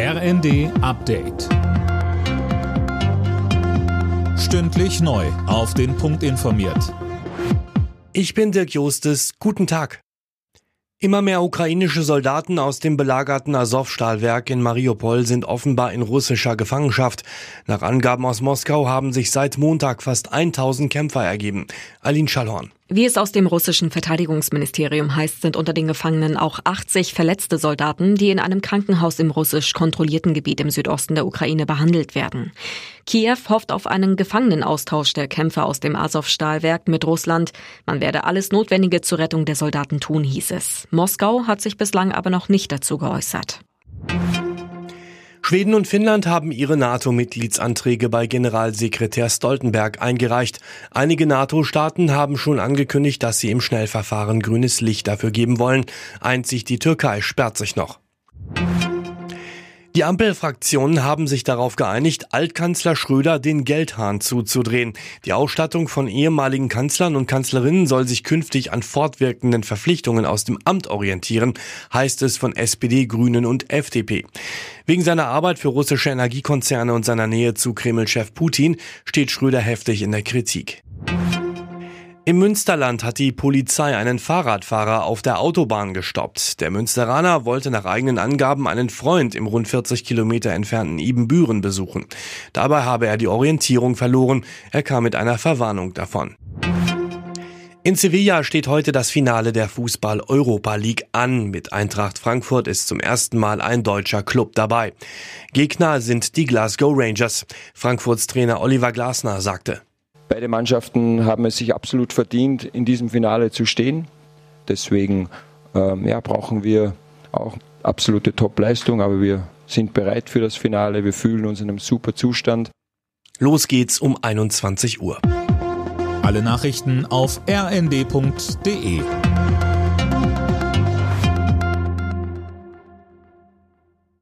RND Update. Stündlich neu. Auf den Punkt informiert. Ich bin Dirk Jostes. Guten Tag. Immer mehr ukrainische Soldaten aus dem belagerten Azov-Stahlwerk in Mariupol sind offenbar in russischer Gefangenschaft. Nach Angaben aus Moskau haben sich seit Montag fast 1000 Kämpfer ergeben. Aline Schallhorn. Wie es aus dem russischen Verteidigungsministerium heißt, sind unter den Gefangenen auch 80 verletzte Soldaten, die in einem Krankenhaus im russisch kontrollierten Gebiet im Südosten der Ukraine behandelt werden. Kiew hofft auf einen Gefangenenaustausch der Kämpfer aus dem Azov-Stahlwerk mit Russland. Man werde alles Notwendige zur Rettung der Soldaten tun, hieß es. Moskau hat sich bislang aber noch nicht dazu geäußert. Schweden und Finnland haben ihre NATO-Mitgliedsanträge bei Generalsekretär Stoltenberg eingereicht. Einige NATO-Staaten haben schon angekündigt, dass sie im Schnellverfahren grünes Licht dafür geben wollen. Einzig die Türkei sperrt sich noch. Die Ampelfraktionen haben sich darauf geeinigt, Altkanzler Schröder den Geldhahn zuzudrehen. Die Ausstattung von ehemaligen Kanzlern und Kanzlerinnen soll sich künftig an fortwirkenden Verpflichtungen aus dem Amt orientieren, heißt es von SPD, Grünen und FDP. Wegen seiner Arbeit für russische Energiekonzerne und seiner Nähe zu Kreml-Chef Putin steht Schröder heftig in der Kritik. Im Münsterland hat die Polizei einen Fahrradfahrer auf der Autobahn gestoppt. Der Münsteraner wollte nach eigenen Angaben einen Freund im rund 40 Kilometer entfernten Ibenbüren besuchen. Dabei habe er die Orientierung verloren. Er kam mit einer Verwarnung davon. In Sevilla steht heute das Finale der Fußball-Europa League an. Mit Eintracht Frankfurt ist zum ersten Mal ein deutscher Club dabei. Gegner sind die Glasgow Rangers. Frankfurts Trainer Oliver Glasner sagte. Beide Mannschaften haben es sich absolut verdient, in diesem Finale zu stehen. Deswegen ähm, ja, brauchen wir auch absolute Top-Leistung, aber wir sind bereit für das Finale. Wir fühlen uns in einem super Zustand. Los geht's um 21 Uhr. Alle Nachrichten auf rnd.de